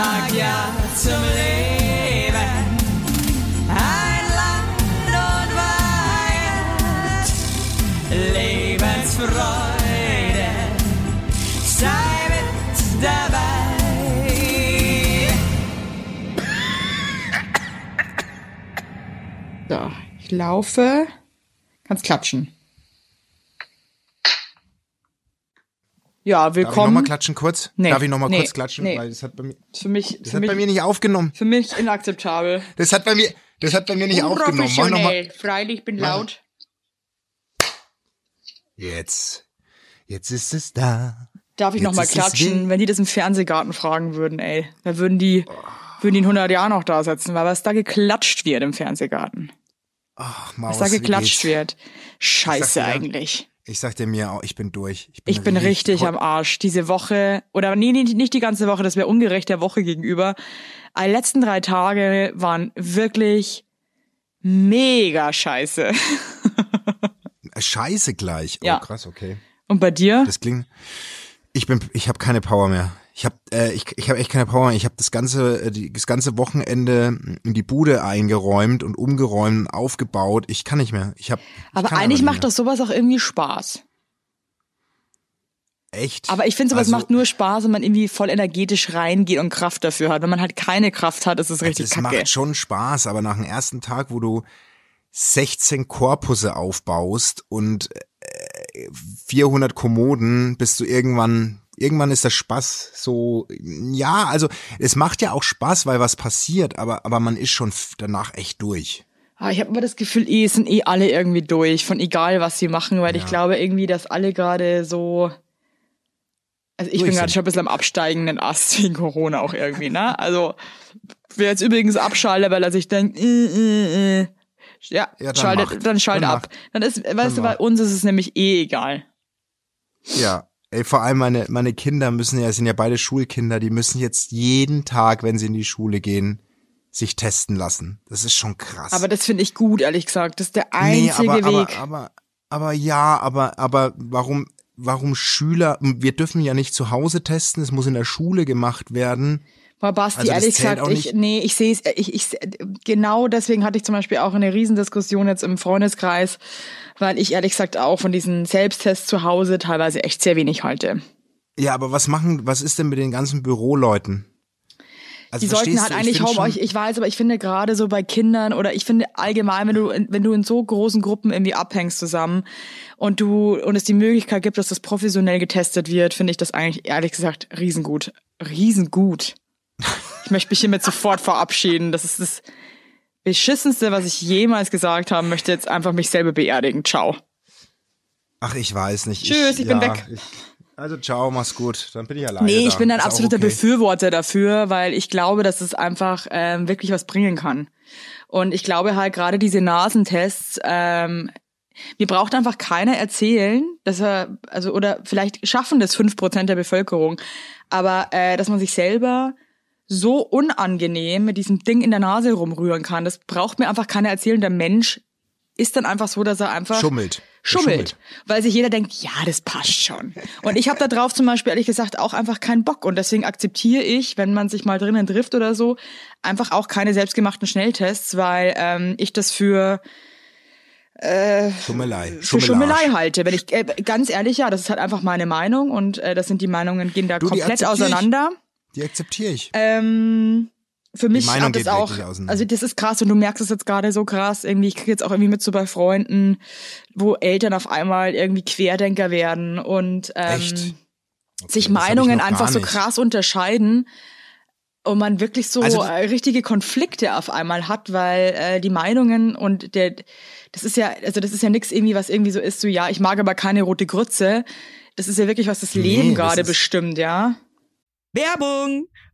sag ja zum Leben. Ein Land und Weihend, Lebensfreude, sei mit dabei. So, ich laufe. Kannst klatschen. Ja, Darf ich willkommen. nochmal klatschen kurz? Nee, Darf ich nochmal nee, kurz klatschen? nee. Weil das hat bei mir, für mich, das für hat mich, bei mir nicht aufgenommen. für mich inakzeptabel. Das hat bei mir, das hat bei mir nicht aufgenommen. Mach noch mal. Freilich bin laut. Jetzt. Jetzt ist es da. Darf ich nochmal klatschen? Wenn die das im Fernsehgarten fragen würden, ey, da würden die, würden die in 100 Jahren noch da sitzen, weil was da geklatscht wird im Fernsehgarten. Ach, Was Maus, da wie geklatscht wird. Scheiße eigentlich. Ich sag dir mir auch, ich bin durch. Ich bin richtig ho- am Arsch. Diese Woche, oder nee, nee nicht die ganze Woche, das wäre ungerecht der Woche gegenüber. Die letzten drei Tage waren wirklich mega scheiße. Scheiße gleich. Oh, Ja. krass, okay. Und bei dir? Das klingt. Ich bin, ich habe keine Power mehr. Ich habe, äh, ich, ich habe echt keine Power. mehr. Ich habe das ganze, äh, die, das ganze Wochenende in die Bude eingeräumt und umgeräumt und aufgebaut. Ich kann nicht mehr. Ich habe. aber eigentlich macht doch sowas auch irgendwie Spaß. echt. Aber ich finde, sowas Also, macht nur Spaß, wenn man irgendwie voll energetisch reingeht und Kraft dafür hat. Wenn man halt keine Kraft hat, ist es richtig Es kacke. macht schon Spaß, aber nach dem ersten Tag, wo du 16 Korpusse aufbaust und äh, 400 Kommoden, bist du irgendwann, irgendwann ist der Spaß so, ja, also es macht ja auch Spaß, weil was passiert, aber, aber man ist schon danach echt durch. Ah, ich habe immer das Gefühl, eh sind eh alle irgendwie durch, von egal was sie machen, weil ich Ja. glaube irgendwie, dass alle gerade so. Also ich bin gerade schon ein bisschen am absteigenden Ast wegen Corona auch irgendwie, ne? Also wer jetzt übrigens abschaltet, weil er sich denkt, äh, äh, äh, ja, Ja, dann schaltet, macht. dann schaltet Dann ab. Dann ist, weißt du, bei uns ist es nämlich eh egal. Ja. Ey, vor allem meine, meine Kinder müssen ja, es sind ja beide Schulkinder, die müssen jetzt jeden Tag, wenn sie in die Schule gehen, sich testen lassen. Das ist schon krass. Aber das finde ich gut, ehrlich gesagt. Das ist der Nee, einzige aber, Weg. Aber, aber, aber ja, aber, aber warum, warum Schüler, wir dürfen ja nicht zu Hause testen, es muss in der Schule gemacht werden. Boah, Basti, Also ehrlich gesagt, ich, nee, ich sehe es, ich, ich, genau deswegen hatte ich zum Beispiel auch eine Riesendiskussion jetzt im Freundeskreis, weil ich ehrlich gesagt auch von diesen Selbsttests zu Hause teilweise echt sehr wenig halte. Ja, aber was machen, was ist denn mit den ganzen Büroleuten? Also Die sollten halt du, ich eigentlich Home, ich, ich weiß, aber ich finde gerade so bei Kindern oder ich finde allgemein, wenn du, in- wenn du in so großen Gruppen irgendwie abhängst zusammen und du, und es die Möglichkeit gibt, dass das professionell getestet wird, finde ich das eigentlich ehrlich gesagt riesengut. Riesengut. Ich möchte mich hiermit sofort verabschieden. Das ist das Beschissenste, was ich jemals gesagt habe, möchte jetzt einfach mich selber beerdigen. Ciao. Ach, ich weiß nicht. Tschüss, ich bin weg. Ich, also ciao, mach's gut. Dann bin ich alleine. Nee, ich da. bin ein Ist absoluter okay. Befürworter dafür, weil ich glaube, dass es einfach ähm, wirklich was bringen kann. Und ich glaube halt gerade diese Nasentests, ähm, mir braucht einfach keiner erzählen, dass er, also oder vielleicht schaffen das fünf Prozent der Bevölkerung, aber äh, dass man sich selber so unangenehm mit diesem Ding in der Nase rumrühren kann, das braucht mir einfach keiner erzählen. Der Mensch ist dann einfach so, dass er einfach Schummelt. Der schummelt, weil sich jeder denkt, ja, das passt schon. Und ich habe da drauf zum Beispiel ehrlich gesagt auch einfach keinen Bock und deswegen akzeptiere ich, wenn man sich mal drinnen trifft oder so, einfach auch keine selbstgemachten Schnelltests, weil ähm, ich das für Schummelei. für Schummelei halte. Wenn ich äh, ganz ehrlich, ja, das ist halt einfach meine Meinung und äh, das sind die Meinungen gehen da Du, komplett akzeptiere ich. Die akzeptiere ich. Ähm, für mich hat das auch, also das ist krass und du merkst es jetzt gerade so krass. Irgendwie, ich kriege jetzt auch irgendwie mit so bei Freunden, wo Eltern auf einmal irgendwie Querdenker werden und ähm, Echt? sich Meinungen einfach so krass unterscheiden und man wirklich so Also- äh, richtige Konflikte auf einmal hat, weil äh, die Meinungen und der das ist ja also das ist ja nichts irgendwie was irgendwie so ist so ja ich mag aber keine rote Grütze das ist ja wirklich was das Nee, Leben das gerade bestimmt ja Werbung!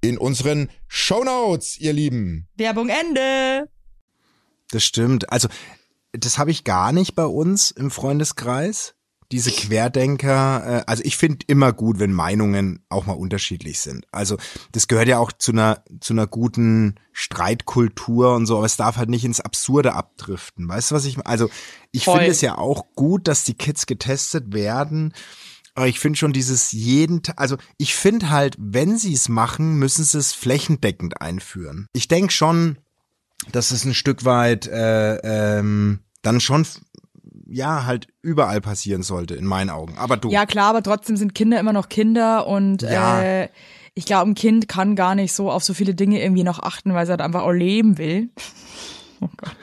in unseren Shownotes, ihr Lieben. Werbung Ende. Das stimmt. Also, das habe ich gar nicht bei uns im Freundeskreis. Diese Querdenker, äh, also ich finde immer gut, wenn Meinungen auch mal unterschiedlich sind. Also das gehört ja auch zu einer zu einer guten Streitkultur und so, aber es darf halt nicht ins Absurde abdriften. Weißt du, was ich meine? Also ich finde es ja auch gut, dass die Kids getestet werden. Aber ich finde schon dieses jeden Tag, also ich finde halt, wenn sie es machen, müssen sie es flächendeckend einführen. Ich denke schon, dass es ein Stück weit äh, ähm, dann schon ja halt überall passieren sollte in meinen Augen. Aber du, Ja, klar, aber trotzdem sind Kinder immer noch Kinder und Ja. äh, ich glaube, ein Kind kann gar nicht so auf so viele Dinge irgendwie noch achten, weil es halt einfach auch leben will. Oh Gott.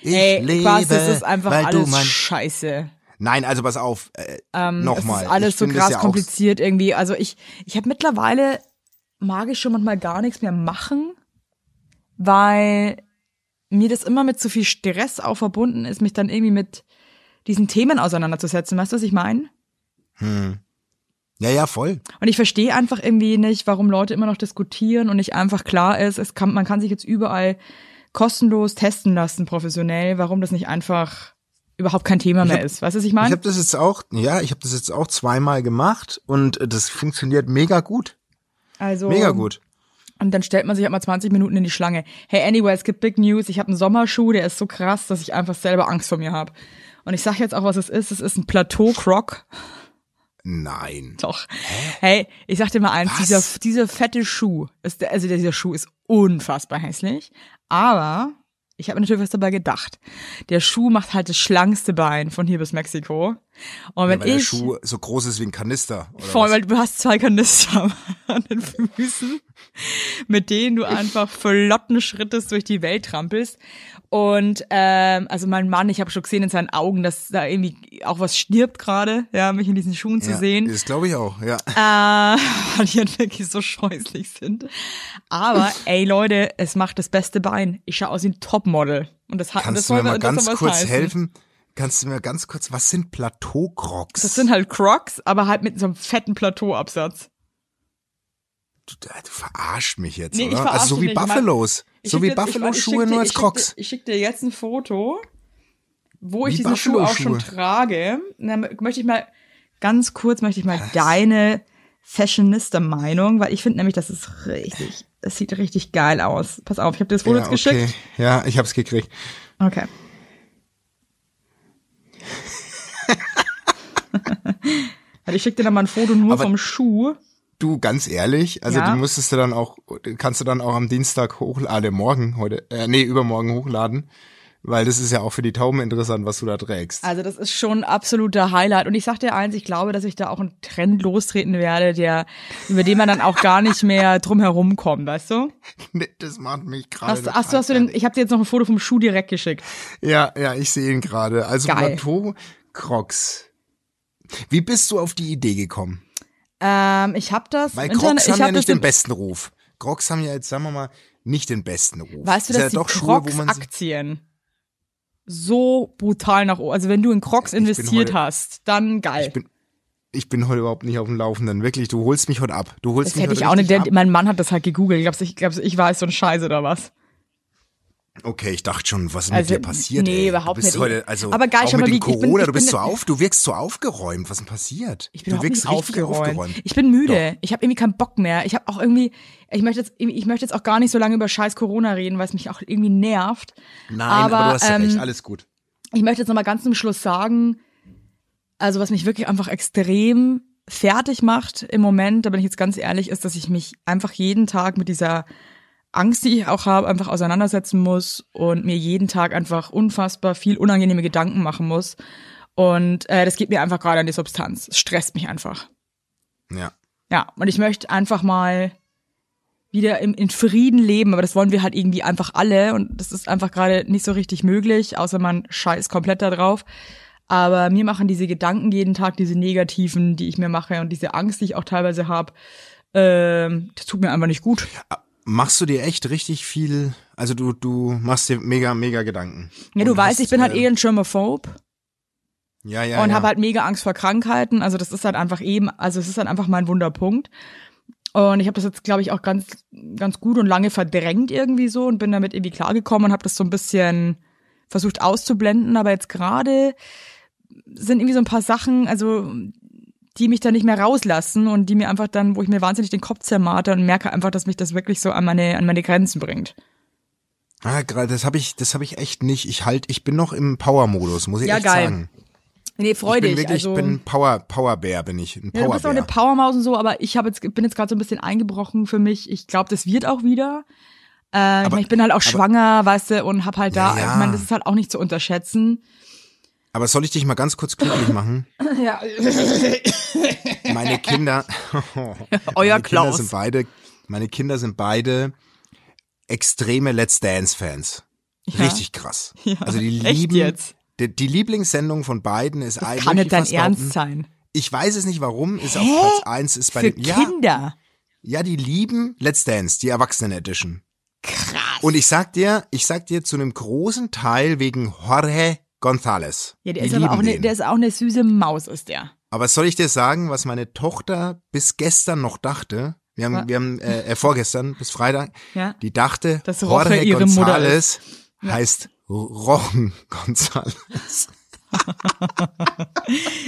ich Ey, lebe, quasi, das ist einfach alles scheiße. Nein, also pass auf, äh, Ähm, nochmal. Alles ich so krass ja kompliziert irgendwie. Also ich, ich habe mittlerweile, mag ich schon manchmal gar nichts mehr machen, weil mir das immer mit zu viel Stress auch verbunden ist, mich dann irgendwie mit diesen Themen auseinanderzusetzen. Weißt du, was ich meine? Ja, ja, voll. Und ich verstehe einfach irgendwie nicht, warum Leute immer noch diskutieren und nicht einfach klar ist, es kann, man kann sich jetzt überall kostenlos testen lassen, professionell, warum das nicht einfach überhaupt kein Thema mehr ist. Weißt du, was ich Ich meine? habe das jetzt auch, ja, ich habe das jetzt auch zweimal gemacht und äh, das funktioniert mega gut. Also, Mega gut. Und dann stellt man sich halt mal 20 Minuten in die Schlange. Hey, anyway, es gibt Big News. Ich habe einen Sommerschuh, der ist so krass, dass ich einfach selber Angst vor mir habe. Und ich sag jetzt auch, was es ist. Es ist ein Plateau-Croc. Nein. Doch. Hey, ich sag dir mal eins, Was? dieser, dieser fette Schuh, ist, also dieser Schuh ist unfassbar hässlich. Aber ich habe natürlich was dabei gedacht. Der Schuh macht halt das schlankste Bein von hier bis Mexiko. Und wenn Weil der ich, Schuh so groß ist wie ein Kanister. Oder Voll, was? weil du hast zwei Kanister an den Füßen, mit denen du einfach flotten Schrittes durch die Welt trampelst. Und ähm, also mein Mann, ich habe schon gesehen in seinen Augen, dass da irgendwie auch was stirbt gerade, ja, mich in diesen Schuhen zu ja, sehen. Das glaube ich auch, ja. Äh, weil die halt wirklich so scheußlich sind. Aber ey Leute, es macht das beste Bein. Ich schaue aus wie ein Topmodel. Und das hat Kannst das du mir mal ganz kurz heißen. helfen? Kannst du mir ganz kurz, was sind Plateau-Crocs? Das sind halt Crocs, aber halt mit so einem fetten Plateauabsatz. du, du verarscht mich jetzt, Nee, ich oder? Also so wie nicht. Ich Buffalos. Ich So wie ich- ich Buffalo-Schuhe nur als ich Crocs. Ich schicke dir jetzt ein Foto, wo ich Wie diesen Schuh auch schon trage. Und dann möchte ich mal ganz kurz möchte ich mal deine Fashionista-Meinung, weil ich finde nämlich, das ist richtig, das sieht richtig geil aus. Pass auf, ich habe dir das Foto Ja, okay. geschickt. Ja, ich hab's gekriegt. Okay. Also ich schicke dir dann mal ein Foto nur Aber- vom Schuh. Du, ganz ehrlich, also Ja. die musstest du dann auch, kannst du dann auch am Dienstag hochladen, morgen, heute, äh, nee, übermorgen hochladen, weil das ist ja auch für die Tauben interessant, was du da trägst. Also das ist schon ein absoluter Highlight. Und ich sag dir eins, ich glaube, dass ich da auch einen Trend lostreten werde, der, über den man dann auch gar nicht mehr drum herum kommt, weißt du? Nee, das macht mich gerade. Hast, hast du, hast du denn, ich habe dir jetzt noch ein Foto vom Schuh direkt geschickt. Ja, ja, ich sehe ihn gerade. Also Geil. Plateau Crocs. Wie bist du auf die Idee gekommen? Ähm, ich habe das. Weil Crocs Internet- haben ja hab nicht das den besten Ruf. Crocs haben ja jetzt, sagen wir mal, nicht den besten Ruf. Weißt du, Ist dass ja die doch Schuhe, wo man sie- Crocs-Aktien so brutal nach oben, also wenn du in Crocs investiert heute- hast, dann geil. Ich bin, ich bin heute überhaupt nicht auf dem Laufenden. Wirklich, du holst mich heute ab. Du holst das mich hätte heute ich auch nicht, der, mein Mann hat das halt gegoogelt. Glaubst du, ich, glaubst ich weiß so ein Scheiß oder was? Okay, ich dachte schon, was ist Also, mit dir passiert? nee, ey? überhaupt du bist nicht. Heute, also, Aber geil, auch mit dem wie- ich bin- Corona, ich du bist so auf, du wirkst so aufgeräumt. Was ist denn passiert? Ich bin du wirkst nicht aufgeräumt. aufgeräumt. Ich bin müde. Ich habe irgendwie keinen Bock mehr. Ich habe auch irgendwie, ich möchte jetzt, ich möchte jetzt auch gar nicht so lange über scheiß Corona reden, weil es mich auch irgendwie nervt. Nein, aber, du hast ja ähm, recht, alles gut. ich möchte jetzt nochmal ganz zum Schluss sagen, also was mich wirklich einfach extrem fertig macht im Moment, da bin ich jetzt ganz ehrlich, ist, dass ich mich einfach jeden Tag mit dieser Angst, die ich auch habe, einfach auseinandersetzen muss und mir jeden Tag einfach unfassbar viel unangenehme Gedanken machen muss. Und äh, das geht mir einfach gerade an die Substanz. Es stresst mich einfach. Ja. Ja, und ich möchte einfach mal wieder im, in Frieden leben, aber das wollen wir halt irgendwie einfach alle und das ist einfach gerade nicht so richtig möglich, außer man scheißt komplett da drauf. Aber mir machen diese Gedanken jeden Tag, diese negativen, die ich mir mache und diese Angst, die ich auch teilweise habe, ähm, das tut mir einfach nicht gut. Machst du dir echt richtig viel, also du, du machst dir mega, mega Gedanken. Ja, du weißt, hast, ich bin halt äh, eh ein Germaphobe Ja, ja, und ja. habe halt mega Angst vor Krankheiten. Also das ist halt einfach eben, also es ist halt einfach mein Wunderpunkt. Und ich habe das jetzt, glaube ich, auch ganz, ganz gut und lange verdrängt irgendwie so und bin damit irgendwie klargekommen und habe das so ein bisschen versucht auszublenden. Aber jetzt gerade sind irgendwie so ein paar Sachen, also die mich da nicht mehr rauslassen und die mir einfach dann, wo ich mir wahnsinnig den Kopf zermarter und merke einfach, dass mich das wirklich so an meine, an meine Grenzen bringt. Ah, gerade das habe ich, das habe ich echt nicht. Ich halt, ich bin noch im Power-Modus, muss ich Ja, echt geil. sagen. Nee, freu ich bin dich. wirklich, also, ich bin Power, Powerbär bin ich, ein Ja, du bist auch eine. Powermaus und so, aber ich hab jetzt, bin jetzt gerade so ein bisschen eingebrochen für mich. Ich glaube, das wird auch wieder. Äh, ich, Aber- mein, ich bin halt auch aber- schwanger, weißt du, und hab halt da, Ja, ja. ich meine, das ist halt auch nicht zu unterschätzen. Aber soll ich dich mal ganz kurz glücklich machen? Ja. Meine Kinder, Euer meine Kinder Klaus. sind beide, meine Kinder sind beide extreme Let's Dance Fans. Ja. Richtig krass. Ja, also die lieben, jetzt? Die, die Lieblingssendung von beiden ist eigentlich. Kann nicht dein Ernst sein. Ich weiß es nicht warum, ist auf Hä? Platz eins ist bei Für den, ja, Kinder. ja, die lieben Let's Dance, die Erwachsenen Edition. Krass. Und ich sag dir, ich sag dir zu einem großen Teil wegen Jorge González. ja, der ist aber auch eine, der ist auch eine süße Maus, ist der. Aber soll ich dir sagen, was meine Tochter bis gestern noch dachte? Wir haben, wir haben äh, äh, vorgestern bis Freitag, Ja. die dachte, Dass Jorge ihre Mutter González heißt Rochen González.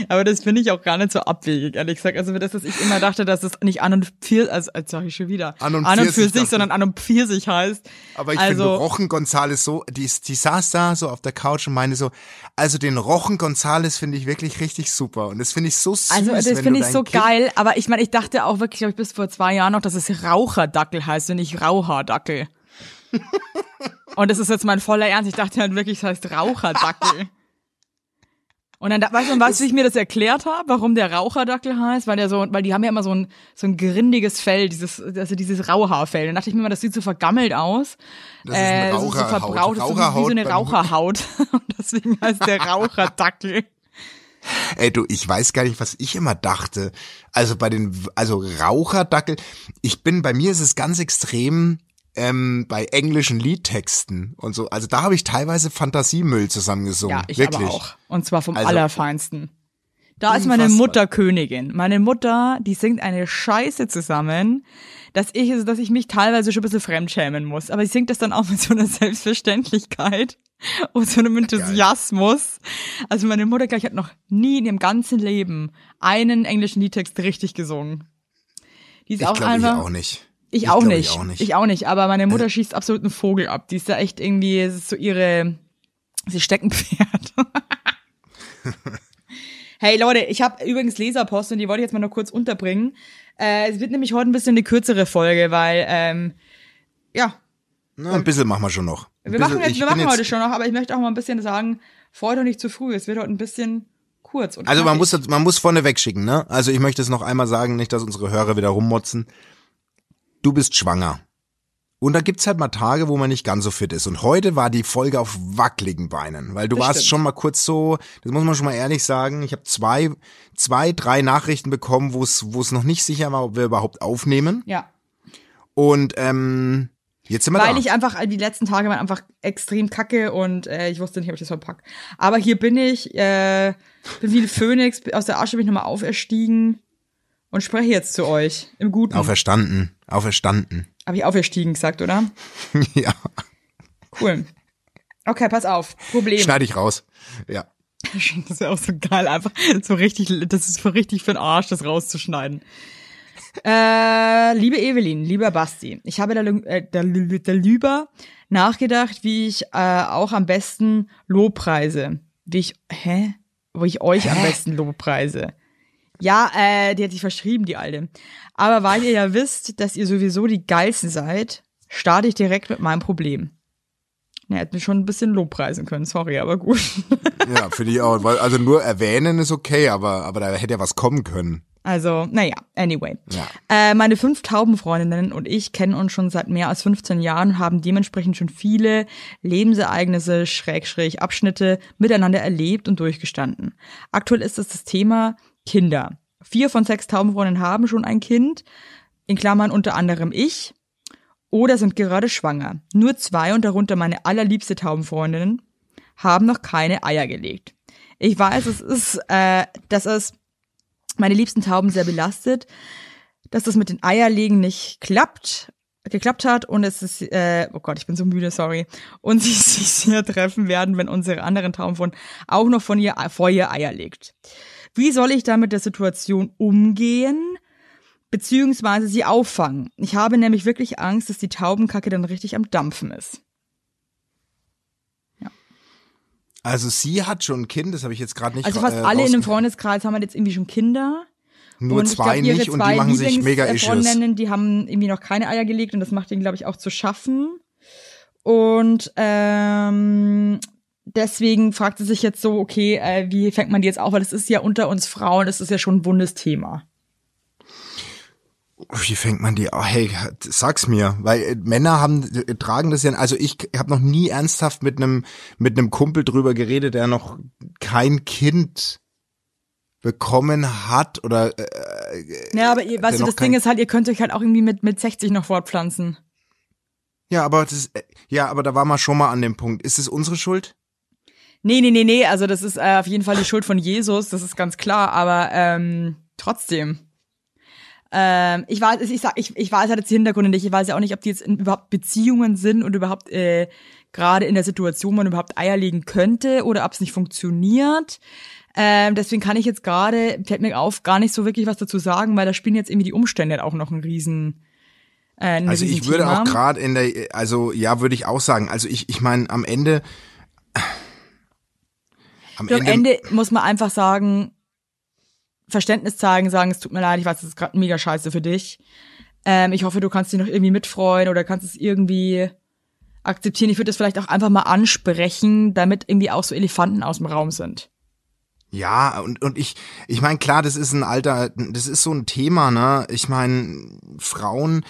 Aber das finde ich auch gar nicht so abwegig, ehrlich gesagt. Also das, was ich immer dachte, dass es nicht an und für, also als sage ich schon wieder, An und für Pfirsich sich, dachte sondern an und für sich heißt. Aber ich also, finde Rochen González so, die, die saß da so auf der Couch und meine so, also den Rochen González finde ich wirklich richtig super und das finde ich so süß. Also das finde ich so kind, geil, aber ich meine, ich dachte auch wirklich, glaube ich, bis vor zwei Jahren noch, dass es Raucherdackel heißt und nicht Raucherdackel. und das ist jetzt mein voller Ernst. Ich dachte halt wirklich, es heißt Raucherdackel. Und dann, da- weißt du, wie ich mir das erklärt habe, warum der Raucherdackel heißt? Weil der so, weil die haben ja immer so ein, so ein grindiges Fell, dieses, also dieses Rauhaarfell. Dann dachte ich mir immer, das sieht so vergammelt aus. Das ist eine so- so Raucherhaut. verbraucht, das ist so wie so Raucherhaut eine Raucherhaut. Und deswegen heißt der Raucherdackel. Ey, du, ich weiß gar nicht, was ich immer dachte. Also bei den, also Raucherdackel, ich bin, bei mir ist es ganz extrem ähm, bei englischen Liedtexten und so. Also da habe ich teilweise Fantasiemüll zusammengesungen. Ja, ich Wirklich. auch. Und zwar vom Also- Allerfeinsten. Da ist meine. Mutter Königin. Meine Mutter, die singt eine Scheiße zusammen, dass ich, also, dass ich mich teilweise schon ein bisschen fremdschämen muss. Aber sie singt das dann auch mit so einer Selbstverständlichkeit und so einem Enthusiasmus. Also meine Mutter gleich hat noch nie in ihrem ganzen Leben einen englischen Liedtext richtig gesungen. Die ist Ich auch glaube ich einfach. auch nicht. Ich, auch, glaub nicht. Ich auch nicht. Ich auch nicht. Aber meine Mutter schießt absolut einen Vogel ab. Die ist da echt irgendwie, es ist so ihre, sie Steckenpferd. hey Leute, ich habe übrigens Leserpost und die wollte ich jetzt mal noch kurz unterbringen. Äh, es wird nämlich heute ein bisschen eine kürzere Folge, weil, ähm, ja, Na, ein bisschen machen wir schon noch. Ein wir bisschen- machen, jetzt, ich wir machen heute schon noch, aber ich möchte auch mal ein bisschen sagen, freut euch nicht zu früh. Es wird heute ein bisschen kurz. Also man muss, man muss vorne wegschicken, ne? Also ich möchte es noch einmal sagen, nicht, dass unsere Hörer wieder rummotzen. Du bist schwanger. Und da gibt's halt mal Tage, wo man nicht ganz so fit ist. Und heute war die Folge auf wackeligen Beinen, weil du Das warst stimmt. schon mal kurz so, das muss man schon mal ehrlich sagen, ich habe zwei, zwei, drei Nachrichten bekommen, wo es, wo es noch nicht sicher war, ob wir überhaupt aufnehmen. Ja. Und ähm, jetzt sind wir Weil da. ich einfach, die letzten Tage waren einfach extrem kacke und äh, ich wusste nicht, ob ich das verpack. Aber hier bin ich, äh, bin wie ein Phönix, aus der Asche bin ich nochmal auferstiegen und spreche jetzt zu euch. Im Guten. Auferstanden, auferstanden. Habe ich auferstiegen gesagt, oder? ja, Cool. Okay, pass auf. Problem. schneide ich raus. Ja. Das ist ja auch so geil, einfach so richtig, das ist so richtig für den Arsch, das rauszuschneiden. Äh, liebe Evelyn, lieber Basti, ich habe da, äh, da, darüber nachgedacht, wie ich äh, auch am besten Lobpreise wie ich, hä? Wo ich euch am besten lobpreise. Ja, äh, die hat sich verschrieben, die Alte. Aber weil ihr ja wisst, dass ihr sowieso die Geilsten seid, starte ich direkt mit meinem Problem. Er hätte mich schon ein bisschen lobpreisen können, sorry, aber gut. Ja, finde ich auch. Also nur erwähnen ist okay, aber, aber da hätte ja was kommen können. Also, naja, anyway. Ja. Äh, meine fünf Taubenfreundinnen und ich kennen uns schon seit mehr als 15 Jahren und haben dementsprechend schon viele Lebensereignisse, Schrägstrich, Abschnitte miteinander erlebt und durchgestanden. Aktuell ist es das Thema Kinder. Vier von sechs Taubenfreundinnen haben schon ein Kind, in Klammern unter anderem ich, oder sind gerade schwanger. Nur zwei und darunter meine allerliebste Taubenfreundinnen haben noch keine Eier gelegt. Ich weiß, es ist, äh, dass es meine liebsten Tauben sehr belastet, dass das mit den Eierlegen nicht klappt, geklappt hat und es ist, äh, oh Gott, ich bin so müde, sorry, und sie sich sehr treffen werden, wenn unsere anderen Taubenfreunde auch noch von ihr vor ihr Eier legt. Wie soll ich da mit der Situation umgehen? Beziehungsweise sie auffangen. Ich habe nämlich wirklich Angst, dass die Taubenkacke dann richtig am Dampfen ist. Also sie hat schon ein Kind, das habe ich jetzt gerade nicht Also fast äh, alle in dem rausge- Freundeskreis haben halt jetzt irgendwie schon Kinder. Nur und zwei glaub, nicht und zwei die machen sich mega äh, Issues. Die haben irgendwie noch keine Eier gelegt und das macht ihnen, glaube ich, auch zu schaffen. Und ähm, deswegen fragt sie sich jetzt so, okay, äh, wie fängt man die jetzt auf? Weil das ist ja unter uns Frauen, das ist ja schon ein wundes Thema. Wie fängt man die? Oh, hey, sag's mir, weil äh, Männer haben äh, tragen das ja. Also ich habe noch nie ernsthaft mit einem mit einem Kumpel drüber geredet, der noch kein Kind bekommen hat oder äh, Ja, aber ihr, weißt du, das Ding ist halt, ihr könnt euch halt auch irgendwie mit, mit 60 noch fortpflanzen. ja, aber das äh, ja, aber da war man schon mal an dem Punkt. Ist es unsere Schuld? Nee, nee, nee, nee, also das ist äh, auf jeden Fall die Schuld von Jesus, das ist ganz klar, aber ähm, trotzdem. Ähm, ich weiß, ich sag, ich, ich weiß halt jetzt die Hintergründe nicht. Ich weiß ja auch nicht, ob die jetzt in überhaupt Beziehungen sind und überhaupt äh, gerade in der Situation man überhaupt Eier legen könnte oder ob es nicht funktioniert. Ähm, deswegen kann ich jetzt gerade, fällt mir auf, gar nicht so wirklich was dazu sagen, weil da spielen jetzt irgendwie die Umstände auch noch ein riesen äh, Also ich würde Riesenthema. auch gerade in der, also ja, würde ich auch sagen. Also ich, ich meine, am Ende, am am Ende muss man einfach sagen, Verständnis zeigen, sagen, es tut mir leid, ich weiß, das ist gerade mega scheiße für dich. Ähm, ich hoffe, du kannst dich noch irgendwie mitfreuen oder kannst es irgendwie akzeptieren. Ich würde das vielleicht auch einfach mal ansprechen, damit irgendwie auch so Elefanten aus dem Raum sind. Ja, und, und ich, ich meine, klar, das ist ein alter, das ist so ein Thema, ne? Ich meine, Frauen,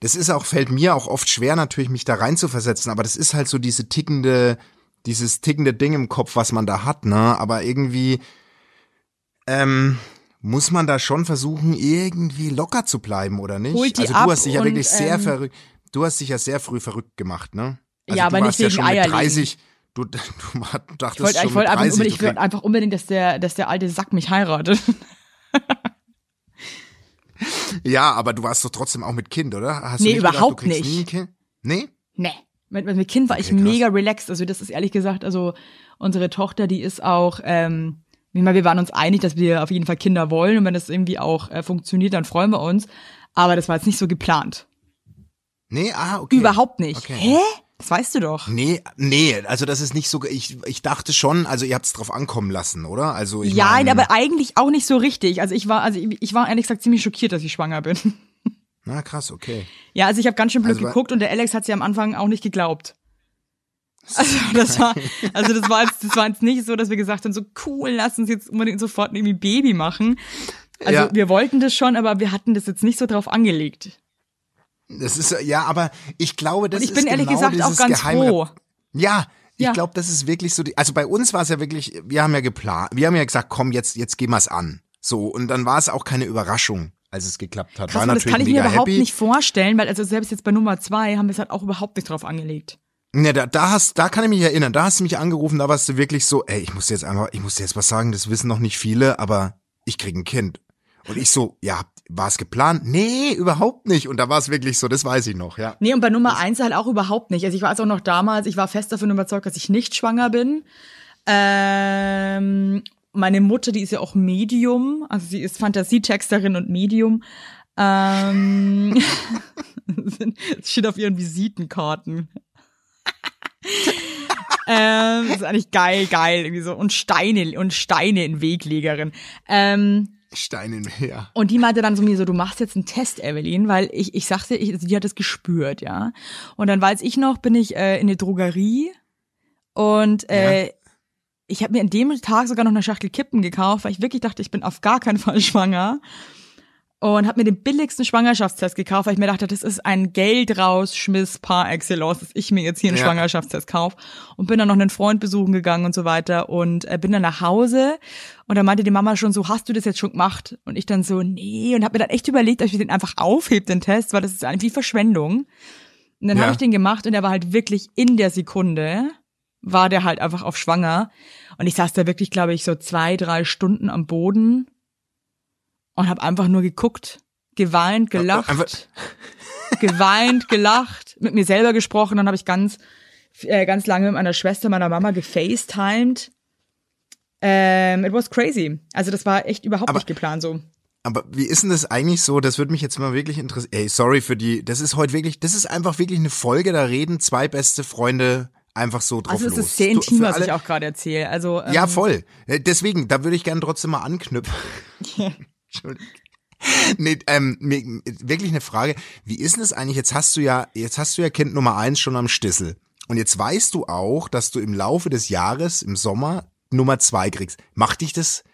das ist auch, fällt mir auch oft schwer, natürlich, mich da rein zu versetzen, aber das ist halt so diese tickende, dieses tickende Ding im Kopf, was man da hat, ne? Aber irgendwie, ähm, muss man da schon versuchen, irgendwie locker zu bleiben, oder nicht? Also du hast dich ja und, wirklich sehr ähm, verrückt, du hast dich ja sehr früh verrückt gemacht, ne? Also Ja, du aber nicht warst ja wegen schon mit Eierlegen. 30, du, du dachtest Ich wollte schon ich einfach, 30, unbedingt- du ich wollte einfach unbedingt, dass der, dass der alte Sack mich heiratet. Ja, aber du warst doch trotzdem auch mit Kind, oder? Hast Nee, gedacht, überhaupt kriegst nicht. Nee? Nee. Mit, mit, Kind war ich Okay, krass. mega relaxed. Also das ist ehrlich gesagt, also unsere Tochter, die ist auch, ähm, ich meine, wir waren uns einig, dass wir auf jeden Fall Kinder wollen und wenn das irgendwie auch äh, funktioniert, dann freuen wir uns. Aber das war jetzt nicht so geplant. Nee, ah, okay. Überhaupt nicht. Okay. Hä? Das weißt du doch. Nee, nee, also das ist nicht so, ich, ich dachte schon, also ihr habt es drauf ankommen lassen, oder? Also ich ja, mein, aber eigentlich auch nicht so richtig. Also ich war, also ich, ich war ehrlich gesagt ziemlich schockiert, dass ich schwanger bin. Na krass, okay. Ja, also ich habe ganz schön blöd Also, geguckt und der Alex hat sie am Anfang auch nicht geglaubt. Also das war, also das war jetzt, das war jetzt nicht so, dass wir gesagt haben, so cool, lass uns jetzt unbedingt sofort irgendwie Baby machen. Also Ja. wir wollten das schon, aber wir hatten das jetzt nicht so drauf angelegt. Das ist, ja, aber ich glaube, das Und ich bin ist ehrlich genau gesagt auch ganz Geheimre- froh. Ja, ich Ja. glaube, das ist wirklich so, die, also bei uns war es ja wirklich, wir haben ja geplant, wir haben ja gesagt, komm, jetzt, jetzt gehen wir's an. So, und dann war es auch keine Überraschung, als es geklappt hat. Krass, war aber das natürlich kann ich mir überhaupt happy. nicht vorstellen, weil also selbst jetzt bei Nummer zwei haben wir es halt auch überhaupt nicht drauf angelegt. Ne, da, da hast, da kann ich mich erinnern, da hast du mich angerufen, da warst du wirklich so, ey, ich muss dir jetzt einfach, ich muss dir jetzt was sagen, das wissen noch nicht viele, aber ich krieg ein Kind. Und ich so, ja, war es geplant? Nee, überhaupt nicht. Und da war es wirklich so, das weiß ich noch, ja. Nee, und bei Nummer eins halt auch überhaupt nicht. Also ich war jetzt auch noch damals, ich war fest davon überzeugt, dass ich nicht schwanger bin. Ähm, meine Mutter, die ist ja auch Medium, also sie ist Fantasietexterin und Medium. Ähm, das steht auf ihren Visitenkarten. ähm, das ist eigentlich geil, geil, irgendwie so. Und Steine, und Steine in Weglegerin. Ähm, Stein in ja. und die meinte dann so mir so, du machst jetzt einen Test, Evelyn, weil ich, ich sagte, ich, also die hat es gespürt, ja. Und dann weiß ich noch, bin ich äh, in eine Drogerie und äh, Ja. Ich habe mir an dem Tag sogar noch eine Schachtel Kippen gekauft, weil ich wirklich dachte, ich bin auf gar keinen Fall schwanger. Und habe mir den billigsten Schwangerschaftstest gekauft, weil ich mir dachte, das ist ein Geldrausschmiss par excellence, dass ich mir jetzt hier einen Ja. Schwangerschaftstest kaufe. Und bin dann noch einen Freund besuchen gegangen und so weiter und äh, bin dann nach Hause und dann meinte die Mama schon so, hast du das jetzt schon gemacht? Und ich dann so, nee. Und habe mir dann echt überlegt, ob ich den einfach aufhebe, den Test, weil das ist eigentlich wie Verschwendung. Und dann Ja. habe ich den gemacht und der war halt wirklich in der Sekunde, war der halt einfach auf schwanger. Und ich saß da wirklich, glaube ich, so zwei, drei Stunden am Boden und habe einfach nur geguckt, geweint, gelacht, Einfach- geweint, gelacht, mit mir selber gesprochen. Dann habe ich ganz, äh, ganz lange mit meiner Schwester, meiner Mama gefacetimed. Ähm, it was crazy. Also das war echt überhaupt Aber- nicht geplant so. Aber wie ist denn das eigentlich so? Das würde mich jetzt mal wirklich interessieren. Ey, sorry für die. Das ist heute wirklich, das ist einfach wirklich eine Folge, da reden zwei beste Freunde einfach so drauf Also es los. ist sehr intim, was alle- ich auch gerade erzähle. Also ähm, Ja, voll. Äh, Deswegen, da würde ich gerne trotzdem mal anknüpfen. Nee, ähm, wirklich eine Frage. Wie ist denn das eigentlich? Jetzt hast du ja, jetzt hast du ja Kind Nummer eins schon am Stissel. Und jetzt weißt du auch, dass du im Laufe des Jahres, im Sommer, Nummer zwei kriegst. Macht dich das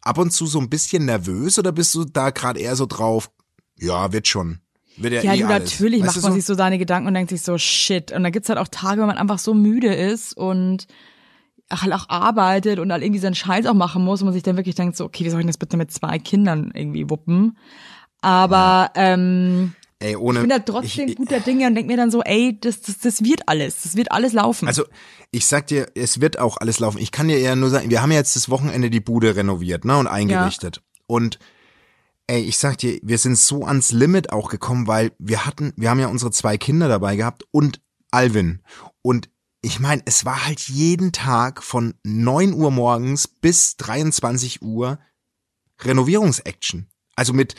ab und zu so ein bisschen nervös oder bist du da gerade eher so drauf? Ja, wird schon. Wird ja, Ja, eh du, alles. natürlich Weißt macht man sich so seine Gedanken und denkt sich so, shit. Und dann gibt's halt auch Tage, wo man einfach so müde ist und halt auch arbeitet und halt irgendwie seinen Scheiß auch machen muss und man sich dann wirklich denkt so, okay, wie soll ich das bitte mit zwei Kindern irgendwie wuppen? Aber ähm, Ey, ohne. ich bin da trotzdem ich- guter Dinge und denk mir dann so, ey, das, das, das wird alles, das wird alles laufen. Also, ich sag dir, es wird auch alles laufen. Ich kann dir eher nur sagen, wir haben jetzt das Wochenende die Bude renoviert, ne, und eingerichtet. Und ey, ich sag dir, wir sind so ans Limit auch gekommen, weil wir hatten, wir haben ja unsere zwei Kinder dabei gehabt und Alvin. Und ich meine, es war halt jeden Tag von 9 Uhr morgens bis 23 Uhr Renovierungsaction. Also mit,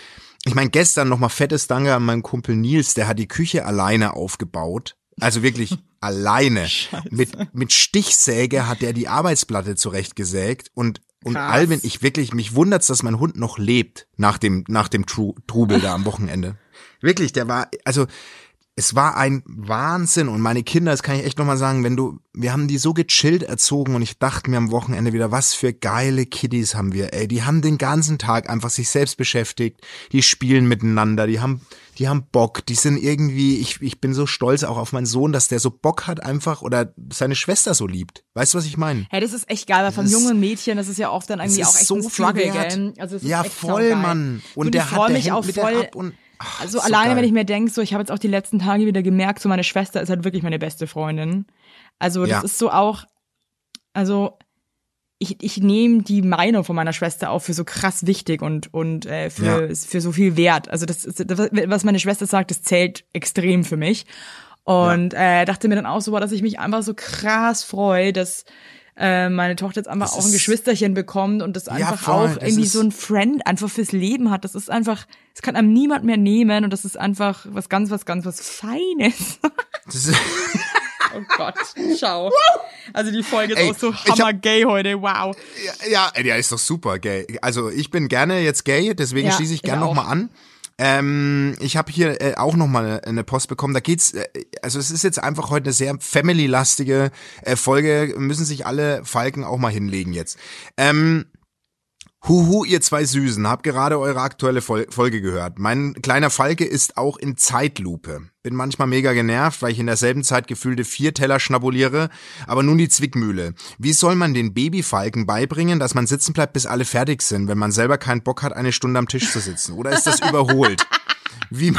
ich meine, gestern nochmal fettes Danke an meinen Kumpel Nils, der hat die Küche alleine aufgebaut. Also wirklich alleine. Mit, mit Stichsäge hat er die Arbeitsplatte zurechtgesägt und, und Krass. Alvin, ich wirklich, mich wundert's, dass mein Hund noch lebt nach dem, nach dem Tru Trubel da am Wochenende. Wirklich, der war, also, es war ein Wahnsinn und meine Kinder, das kann ich echt nochmal sagen, wenn du, wir haben die so gechillt erzogen und ich dachte mir am Wochenende wieder, was für geile Kiddies haben wir, ey, die haben den ganzen Tag einfach sich selbst beschäftigt, die spielen miteinander, die haben, die haben Bock, die sind irgendwie, ich, ich bin so stolz auch auf meinen Sohn, dass der so Bock hat einfach oder seine Schwester so liebt. Weißt du, was ich meine? Hey, das ist echt geil, weil von jungen Mädchen, das ist ja oft dann irgendwie auch echt so ein Struggle, gell? Also Ja, voll. Mann. Und Und der hat- der mich auch voll. ab und- ach, also so alleine, geil. wenn ich mir denke, so ich habe jetzt auch die letzten Tage wieder gemerkt, so meine Schwester ist halt wirklich meine beste Freundin. Also das Ja. ist so auch, also ich, ich nehme die Meinung von meiner Schwester auch für so krass wichtig und und äh, für für so viel Wert. Also das ist, was meine Schwester sagt, das zählt extrem für mich. Und äh, dachte mir dann auch so, dass ich mich einfach so krass freue, dass äh, meine Tochter jetzt einfach Das auch ein ist- Geschwisterchen bekommt und das einfach voll, auch irgendwie so ein Friend einfach fürs Leben hat. Das ist einfach, das kann einem niemand mehr nehmen und das ist einfach was ganz, was ganz, was Feines. Oh Gott, schau. Also die Folge ist Ey, auch so hab- hammergay heute, wow. Ja, ja, ja, ist doch super, gay. Also ich bin gerne jetzt gay, deswegen Ja, schließe ich gerne nochmal an. Ähm, ich habe hier äh, auch nochmal eine, Post bekommen. Da geht's, äh, also es ist jetzt einfach heute eine sehr family-lastige äh, Folge. Müssen sich alle Falken auch mal hinlegen jetzt. Ähm, Huhu, ihr zwei Süßen, hab gerade eure aktuelle Fol Folge gehört. Mein kleiner Falke ist auch in Zeitlupe. Bin manchmal mega genervt, weil ich in derselben Zeit gefühlte vier Teller schnabuliere, aber nun die Zwickmühle. Wie soll man den Babyfalken beibringen, dass man sitzen bleibt, bis alle fertig sind, wenn man selber keinen Bock hat, eine Stunde am Tisch zu sitzen? Oder ist das überholt? Wie,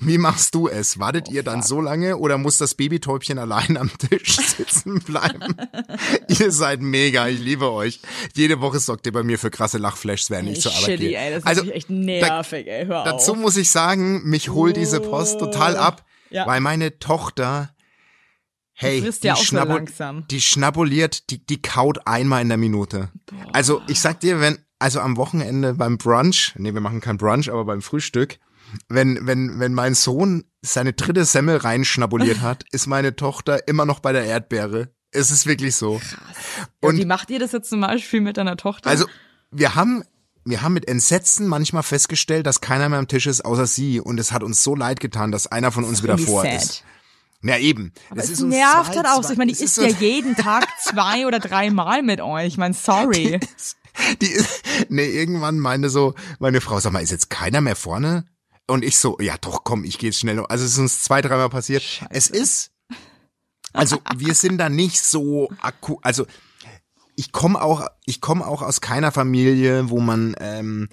wie machst du es? Wartet ihr dann so lange oder muss das Babytäubchen allein am Tisch sitzen bleiben? ihr seid mega, ich liebe euch. Jede Woche sorgt ihr bei mir für krasse Lachflashs, während ich zur Arbeit Shitty, gehe. ey, das ist also, wirklich echt nervig, ey, hör dazu auf. muss ich sagen, mich holt diese Post total ab, Ja. weil meine Tochter Hey, frisst ja schnabu- die schnabuliert, die, die kaut einmal in der Minute. Also ich sag dir, wenn, also am Wochenende beim Brunch, nee, wir machen kein Brunch, aber beim Frühstück, wenn, wenn, wenn mein Sohn seine dritte Semmel reinschnabuliert hat, ist meine Tochter immer noch bei der Erdbeere. Es ist wirklich so. Und Und wie macht ihr das jetzt zum Beispiel mit deiner Tochter? also wir haben wir haben mit Entsetzen manchmal festgestellt, dass keiner mehr am Tisch ist außer sie und es hat uns so leid getan, dass einer von uns wieder vor sad. ist. Na eben. Aber Das es ist nervt halt auch so. Ich meine, die isst so- ja jeden Tag zwei oder dreimal mit euch. Ich meine, sorry. Die, nee, irgendwann meinte so, meine Frau, sag mal, ist jetzt keiner mehr vorne? Und ich so, ja doch, komm, ich gehe jetzt schnell. Also es ist uns zwei, dreimal passiert. Es ist, also wir sind da nicht so akku, also ich komme auch, ich komme auch aus keiner Familie, wo man ähm,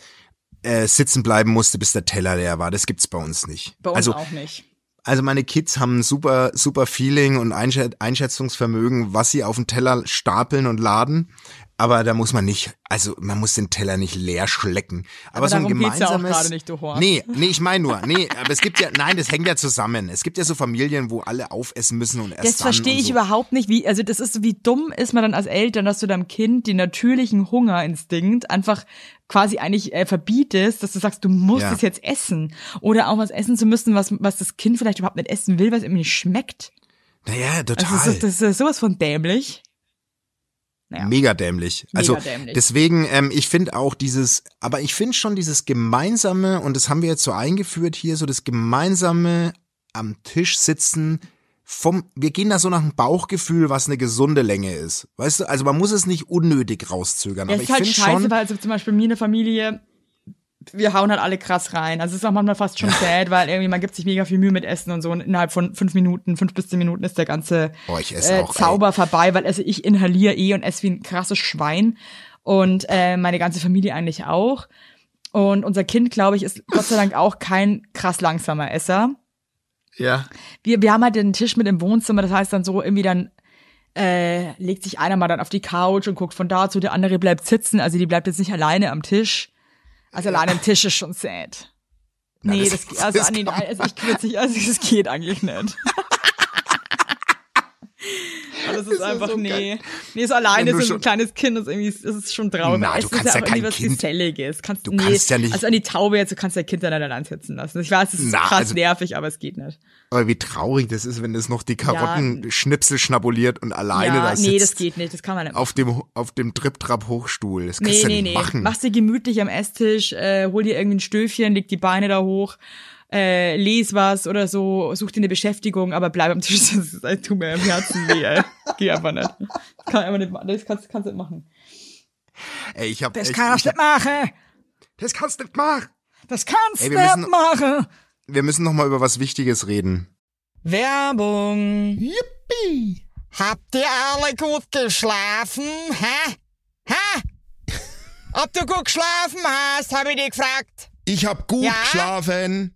äh, sitzen bleiben musste, bis der Teller leer war. Das gibt's bei uns nicht. Bei uns also, auch nicht. also meine Kids haben ein super, super Feeling und Einschä Einschätzungsvermögen, was sie auf den Teller stapeln und laden. Aber da muss man nicht, also man muss den Teller nicht leer schlecken. Aber, Aber so ein ja gemeinsames. gerade nicht, du Horst. Nee, nee, ich meine nur, nee, aber es gibt ja, nein, das hängt ja zusammen. Es gibt ja so Familien, wo alle aufessen müssen und erst Das verstehe ich so. überhaupt nicht, wie, also das ist so, wie dumm ist man dann als Eltern, dass du deinem Kind den natürlichen Hungerinstinkt einfach quasi eigentlich äh, verbietest, dass du sagst, du musst Ja. es jetzt essen. Oder auch was essen zu müssen, was, was das Kind vielleicht überhaupt nicht essen will, was ihm nicht schmeckt. Naja, Also total. das, ist, das ist sowas von dämlich. Naja. Mega dämlich. Also dämlich. deswegen, ähm, ich finde auch dieses, aber ich finde schon dieses gemeinsame, und das haben wir jetzt so eingeführt hier, so das gemeinsame am Tisch sitzen vom, wir gehen da so nach dem Bauchgefühl, was eine gesunde Länge ist. Weißt du, also man muss es nicht unnötig rauszögern, Ja, aber es ich ist halt scheiße, schon, weil also zum Beispiel mir in der Familie, wir hauen halt alle krass rein. Also es ist auch manchmal fast schon sad, weil irgendwie man gibt sich mega viel Mühe mit Essen und so und innerhalb von fünf Minuten, fünf bis zehn Minuten ist der ganze esse äh, auch, ey. Zauber vorbei, weil also ich inhaliere eh und esse wie ein krasses Schwein und äh, meine ganze Familie eigentlich auch. Und unser Kind, glaube ich, ist Gott sei Dank auch kein krass langsamer Esser ja, wir, wir haben halt den Tisch mit im Wohnzimmer, das heißt dann so irgendwie dann äh, legt sich einer mal dann auf die Couch und guckt von da zu, der andere bleibt sitzen, also die bleibt jetzt nicht alleine am Tisch. Also alleine am Tisch ist schon sad. Na, Nee, das- das, also, das nee, also ich quitze nicht, also das geht eigentlich nicht. Das ist einfach, so nee. geil. Nee, so alleine so ein kleines Kind ist irgendwie, das ist schon traurig. Na, weil du ist kannst ja auch kein Kind- Geselliges. Kannst, du nee, kannst ja nicht- Also an die Taube jetzt, du kannst dein Kind dann allein sitzen lassen. Ich weiß, es ist Na, krass also- nervig, aber es geht nicht. aber wie traurig das ist, wenn es noch die Karottenschnipsel schnabuliert und alleine ja, da sitzt. nee, das geht nicht, das kann man nicht. Auf dem, auf dem Trip-Trap-Hochstuhl. Das kannst Nee, du ja nee, nicht nee. machen. Machst dir gemütlich am Esstisch, äh, hol dir irgendwie ein Stöfchen, leg die Beine da hoch, äh, les was oder so, such dir eine Beschäftigung, aber bleib am Tisch, das ist, das tut mir im Herzen weh, ey. Geh einfach nicht. Das kann einfach nicht machen. Das kannst, kannst du nicht machen. Ey, ich hab Das echt, kannst du ich, nicht machen. Das kannst du nicht machen. Das kannst du wir müssen- nicht machen. Wir müssen noch mal über was Wichtiges reden. Werbung. Yippie! Habt ihr alle gut geschlafen? Hä? Hä? Ob du gut geschlafen hast, habe ich dich gefragt. Ich hab gut Ja? geschlafen.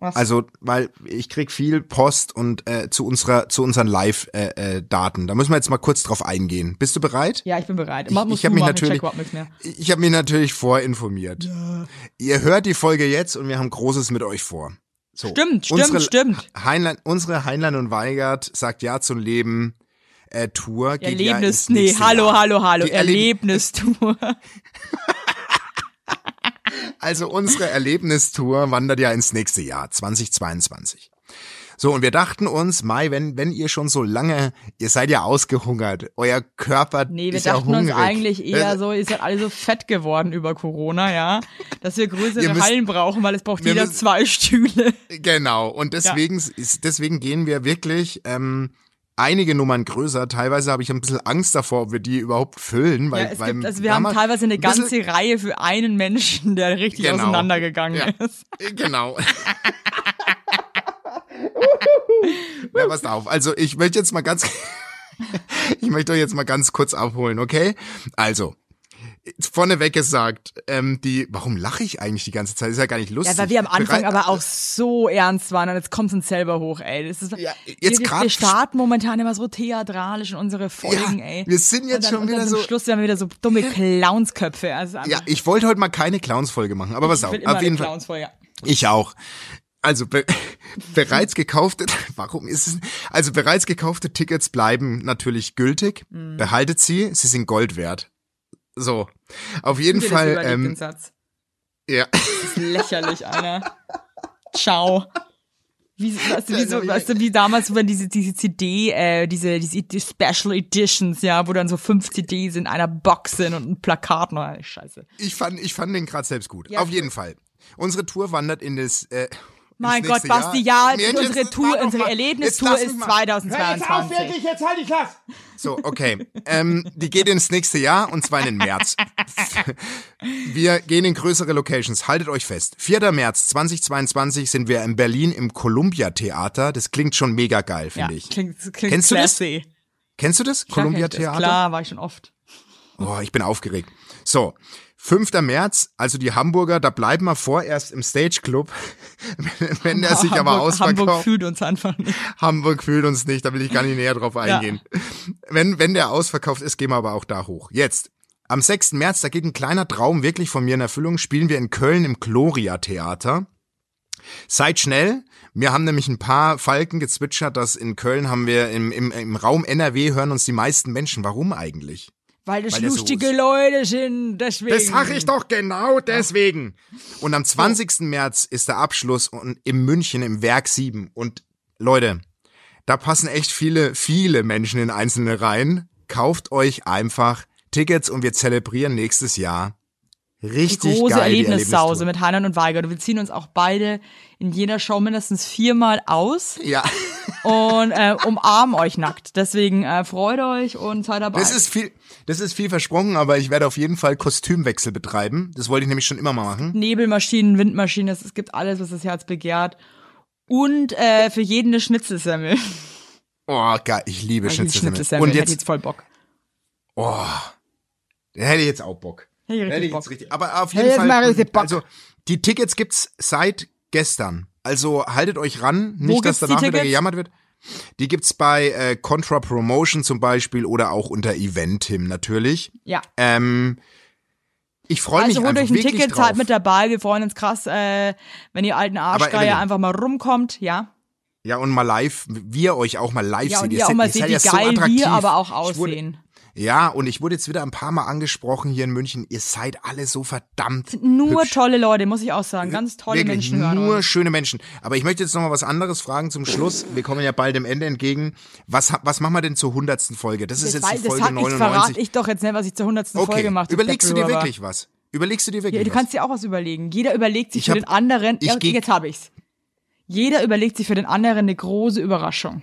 Was? Also, weil ich krieg viel Post und äh, zu unserer zu unseren Live-Daten. Äh, äh, Daten. da müssen wir jetzt mal kurz drauf eingehen. Bist du bereit? ja, ich bin bereit. Ich, ich habe mich ich natürlich, mehr. ich habe mich natürlich vorinformiert. Ihr hört die Folge jetzt und wir haben Großes mit euch vor. So, Stimmt, stimmt, unsere stimmt. Heinlein, unsere Heinlein und Weigert sagt ja zum Leben. Äh, Tour geht ja Erlebnis, nee, hallo, hallo, hallo, Erlebnistour. Also unsere Erlebnistour wandert ja ins nächste Jahr, 2022. So, und wir dachten uns, Mai, wenn, wenn ihr schon so lange, ihr seid ja ausgehungert, euer Körper Nee, wir ist ja dachten uns hungrig. eigentlich eher Äh, so, ihr seid alle so fett geworden über Corona, ja, dass wir größere müsst- Hallen brauchen, weil es braucht jeder müssen- zwei Stühle. Genau, und deswegen, ist, deswegen gehen wir wirklich ähm, einige Nummern größer. Teilweise habe ich ein bisschen Angst davor, ob wir die überhaupt füllen. Weil, ja, weil gibt, also wir haben teilweise eine ein bisschen- ganze Reihe für einen Menschen, der richtig Genau. auseinandergegangen Ja. ist. Genau. ja, passt auf. Also ich möchte jetzt mal ganz, ich möchte euch jetzt mal ganz kurz abholen, okay? Also, vorneweg gesagt, ähm, die, warum lache ich eigentlich die ganze Zeit? Ist ja gar nicht lustig. Ja, weil wir am Anfang Bereit- aber auch so ernst waren und jetzt kommt es uns selber hoch, ey. Das ist, Ja, jetzt wir, grad- wir starten momentan immer so theatralisch in unsere Folgen, Ja, ey. wir sind jetzt dann, schon und dann wieder so- Schluss werden wir wieder so dumme Clownsköpfe. Also Ja, ich wollte heute mal keine Clowns-Folge machen, aber was will immer auf jeden Fall. Ich auch. Also be bereits gekaufte, warum ist es? Also bereits gekaufte Tickets bleiben natürlich gültig. Mhm. Behaltet sie, sie sind Gold wert. So, auf jeden Fall. Ähm, Satz. ja. Das ist lächerlich, Alter. Ciao. Wie, weißt, du, wie so, weißt du, wie damals, wenn diese, diese CD, äh, diese, diese die Special Editions, ja, wo dann so fünf CDs in einer Box sind und ein Plakat noch. Scheiße. Ich fand, ich fand den gerade selbst gut. Ja. Auf jeden Fall. Unsere Tour wandert in das. Äh, Mein Gott, Basti, ja, Nee, jetzt- unsere jetzt Tour, unsere. Erlebnistour Jetzt lass ist mich mal. 2022. jetzt halt die Klasse! So, okay. ähm, die geht ins nächste Jahr und zwar in den März. Wir gehen in größere Locations. Haltet euch fest. 4. März 2022 sind wir in Berlin im Columbia Theater. Das klingt schon mega geil, Ja, finde ich. klingt, klingt Kennst du das? classy. Kennst du das? Klar Columbia ich das. Theater? Klar, war ich schon oft. Oh, ich bin aufgeregt. So, 5. März, also die Hamburger, da bleiben wir vorerst im Stage Club, wenn der sich aber Hamburg, ausverkauft. Hamburg fühlt uns einfach nicht. Hamburg fühlt uns nicht, da will ich gar nicht näher drauf eingehen. Wenn, wenn der ausverkauft ist, gehen wir aber auch da hoch. Jetzt, am 6. März, da geht ein kleiner Traum wirklich von mir in Erfüllung, spielen wir in Köln im Gloria Theater. Seid schnell. Wir haben nämlich ein paar Falken gezwitschert, dass in Köln haben wir im, im, im Raum NRW hören uns die meisten Menschen. Warum eigentlich? Weil das Weil so lustige ist. Leute sind, deswegen. Das sag ich doch genau deswegen. Und am 20. März ist der Abschluss und in München im Werk 7. Und Leute, da passen echt viele, viele Menschen in einzelne Reihen. Kauft euch einfach Tickets und wir zelebrieren nächstes Jahr. Richtig große geil. Erlebnissause mit Heinern und Weiger. Wir ziehen uns auch beide in jeder Show mindestens viermal aus Ja, und äh, umarmen euch nackt. Deswegen äh, freut euch und seid dabei. das ist viel, das ist viel versprochen, aber ich werde auf jeden Fall Kostümwechsel betreiben. Das wollte ich nämlich schon immer mal machen. Nebelmaschinen, Windmaschinen, es, es gibt alles, was das Herz begehrt. Und äh, für jeden eine Schnitzelsemmel. Oh, geil. Ich liebe Schnitzelsemmel. Schnitzelsemmel. Und hätte jetzt, jetzt voll Bock. oh, da hätte ich jetzt auch Bock. Hätte richtig jetzt richtig. Aber auf jeden mal Fall. Also die Tickets gibt's seit gestern. Also haltet euch ran, Wo nicht, dass gibt's die danach wieder gejammert wird. Die gibt's bei äh, Contra Promotion zum Beispiel oder auch unter Eventim natürlich. Ja. Ähm, ich freue mich Also holt einfach euch ein Ticket, zahlt mit dabei. Wir freuen uns krass, äh, wenn ihr alten Arschgeier einfach mal rumkommt. Ja. ja und mal live, wir euch auch mal live Ja, sehen. und ihr auch mal seht, wie ja so geil attraktiv. wir aber auch aussehen. Ja, und ich wurde jetzt wieder ein paar Mal angesprochen hier in München. Ihr seid alle so verdammt Nur hübsch. tolle Leute, muss ich auch sagen. Ganz tolle Wirklich, Menschen hören nur uns. schöne Menschen. Aber ich möchte jetzt noch mal was anderes fragen zum Schluss. Wir kommen ja bald dem Ende entgegen. Was, was machen wir denn zur hundertsten Folge? Das ist Das, jetzt weiß- die das, Folge sag, ich verrate 99. ich doch jetzt nicht, was ich zur hundertsten okay, Folge mache. überlegst du dir wirklich was? Überlegst du dir wirklich Ja, du was? kannst dir auch was überlegen. Jeder überlegt sich Ich für hab- den anderen. ich ja, jetzt habe ich's. Jeder überlegt sich für den anderen eine große Überraschung.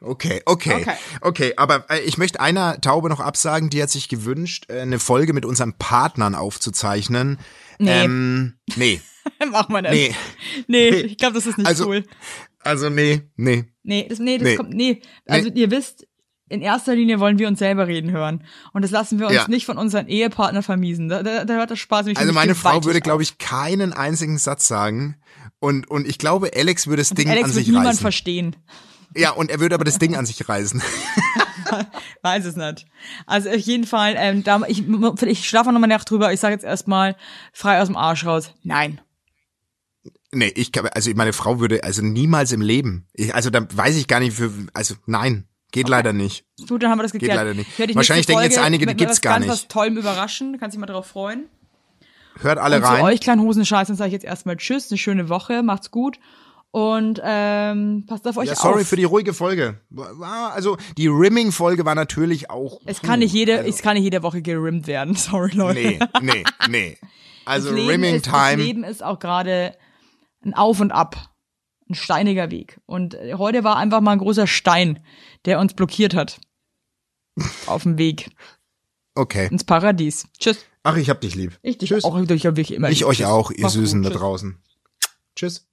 Okay, okay, Okay. okay. aber äh, ich möchte einer Taube noch absagen, die hat sich gewünscht, äh, eine Folge mit unseren Partnern aufzuzeichnen. Nee. Ähm, nee, Machen wir nicht. nee. Nee, ich glaube, das ist nicht Also- cool. Also nee, nee. Nee, das, nee, das Nee. kommt, nee. Also ihr wisst, in erster Linie wollen wir uns selber reden hören. Und das lassen wir uns Ja. nicht von unseren Ehepartner vermiesen. Da, da, da hört das Spaß nämlich Also meine Frau würde, glaube ich, keinen einzigen Satz sagen. Und, und ich glaube, Alex würde das Ding Alex an wird sich niemand verstehen. Ja, und er würde aber das Ding an sich reißen. Weiß es nicht. Also auf jeden Fall, ähm, da, ich, ich schlafe noch mal Nacht drüber. Ich sage jetzt erstmal frei aus dem Arsch raus. Nein. Nee, ich kann, also meine Frau würde, also niemals im Leben. Ich, also da weiß ich gar nicht für, also nein, geht leider nicht. Gut, dann haben wir das geklärt. leider nicht. Wahrscheinlich denken jetzt einige, die gibt's gar ganz nicht. was Tollem überraschen. Du kannst dich mal darauf freuen. Hört alle Und rein. zu euch kleinen Hosenscheißen sage ich jetzt erstmal Tschüss, eine schöne Woche, macht's gut und ähm, passt auf euch Ja, sorry auf. für die ruhige Folge. War, also die Rimming-Folge war natürlich auch. es kann nicht jede, also- es kann nicht jede Woche gerimmt werden. Sorry Leute. Nee, nee, nee. Also das Leben Rimming ist, Das Time. Leben ist auch gerade ein Auf und Ab, ein steiniger Weg. Und äh, heute war einfach mal ein großer Stein, der uns blockiert hat auf dem Weg Okay. ins Paradies. Tschüss. Ach, ich hab dich lieb. Ich dich Tschüss. auch, ich hab wirklich immer. Ich lieb. euch auch, ihr Mach's gut. Süßen da draußen. Tschüss.